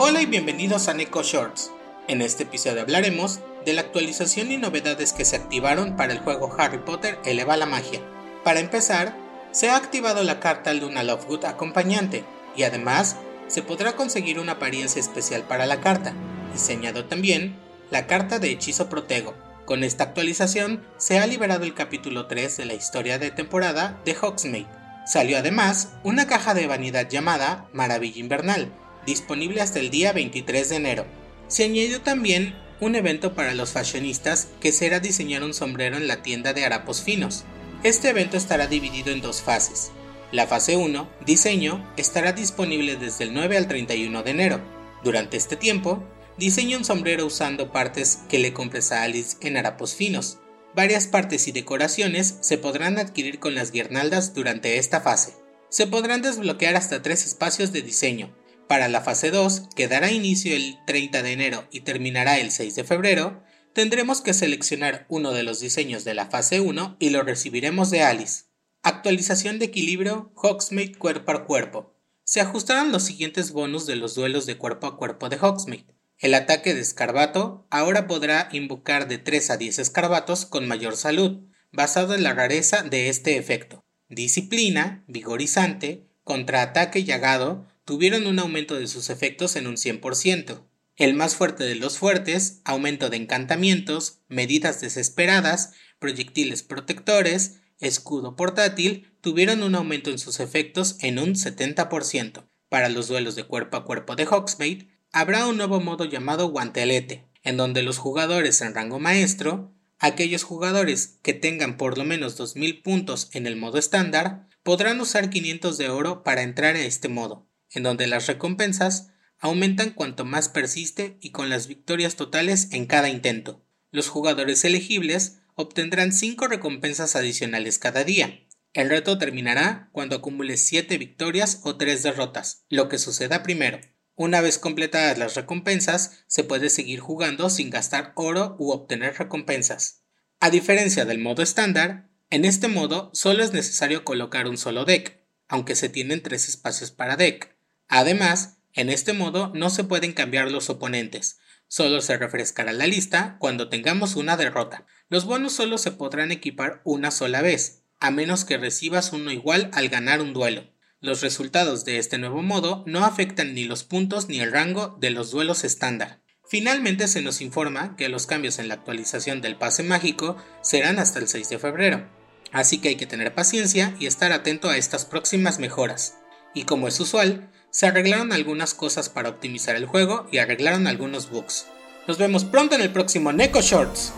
Hola y bienvenidos a Neko Shorts. En este episodio hablaremos de la actualización y novedades que se activaron para el juego Harry Potter Eleva la Magia. Para empezar, se ha activado la carta Luna Lovegood acompañante y además se podrá conseguir una apariencia especial para la carta, diseñado también la carta de hechizo protego. Con esta actualización se ha liberado el capítulo 3 de la historia de temporada de Hogsmeade. Salió además una caja de vanidad llamada Maravilla Invernal, disponible hasta el día 23 de enero. Se añadió también un evento para los fashionistas que será diseñar un sombrero en la tienda de harapos finos. Este evento estará dividido en dos fases. La fase 1, diseño, estará disponible desde el 9 al 31 de enero. Durante este tiempo, diseña un sombrero usando partes que le compres a Alice en harapos finos. Varias partes y decoraciones se podrán adquirir con las guirnaldas durante esta fase. Se podrán desbloquear hasta tres espacios de diseño. Para la fase 2, que dará inicio el 30 de enero y terminará el 6 de febrero, tendremos que seleccionar uno de los diseños de la fase 1 y lo recibiremos de Alice. Actualización de equilibrio Hogsmeade cuerpo a cuerpo. Se ajustaron los siguientes bonus de los duelos de cuerpo a cuerpo de Hogsmeade. El ataque de escarbato ahora podrá invocar de 3 a 10 escarbatos con mayor salud, basado en la rareza de este efecto. Disciplina, vigorizante, contraataque y agado tuvieron un aumento de sus efectos en un 100%. El más fuerte de los fuertes, aumento de encantamientos, medidas desesperadas, proyectiles protectores, escudo portátil tuvieron un aumento en sus efectos en un 70%. Para los duelos de cuerpo a cuerpo de Hogsmeade, habrá un nuevo modo llamado guantelete, en donde los jugadores en rango maestro, aquellos jugadores que tengan por lo menos 2000 puntos en el modo estándar, podrán usar 500 de oro para entrar a este modo, en donde las recompensas aumentan cuanto más persiste y con las victorias totales en cada intento. Los jugadores elegibles obtendrán 5 recompensas adicionales cada día. El reto terminará cuando acumules 7 victorias o 3 derrotas, lo que suceda primero. Una vez completadas las recompensas, se puede seguir jugando sin gastar oro u obtener recompensas. A diferencia del modo estándar, en este modo solo es necesario colocar un solo deck, aunque se tienen tres espacios para deck. Además, en este modo no se pueden cambiar los oponentes, Solo se refrescará la lista cuando tengamos una derrota. Los bonos solo se podrán equipar una sola vez, a menos que recibas uno igual al ganar un duelo. Los resultados de este nuevo modo no afectan ni los puntos ni el rango de los duelos estándar. Finalmente se nos informa que los cambios en la actualización del pase mágico serán hasta el 6 de febrero, así que hay que tener paciencia y estar atento a estas próximas mejoras. Y como es usual, se arreglaron algunas cosas para optimizar el juego y arreglaron algunos bugs. Nos vemos pronto en el próximo Neko Shorts.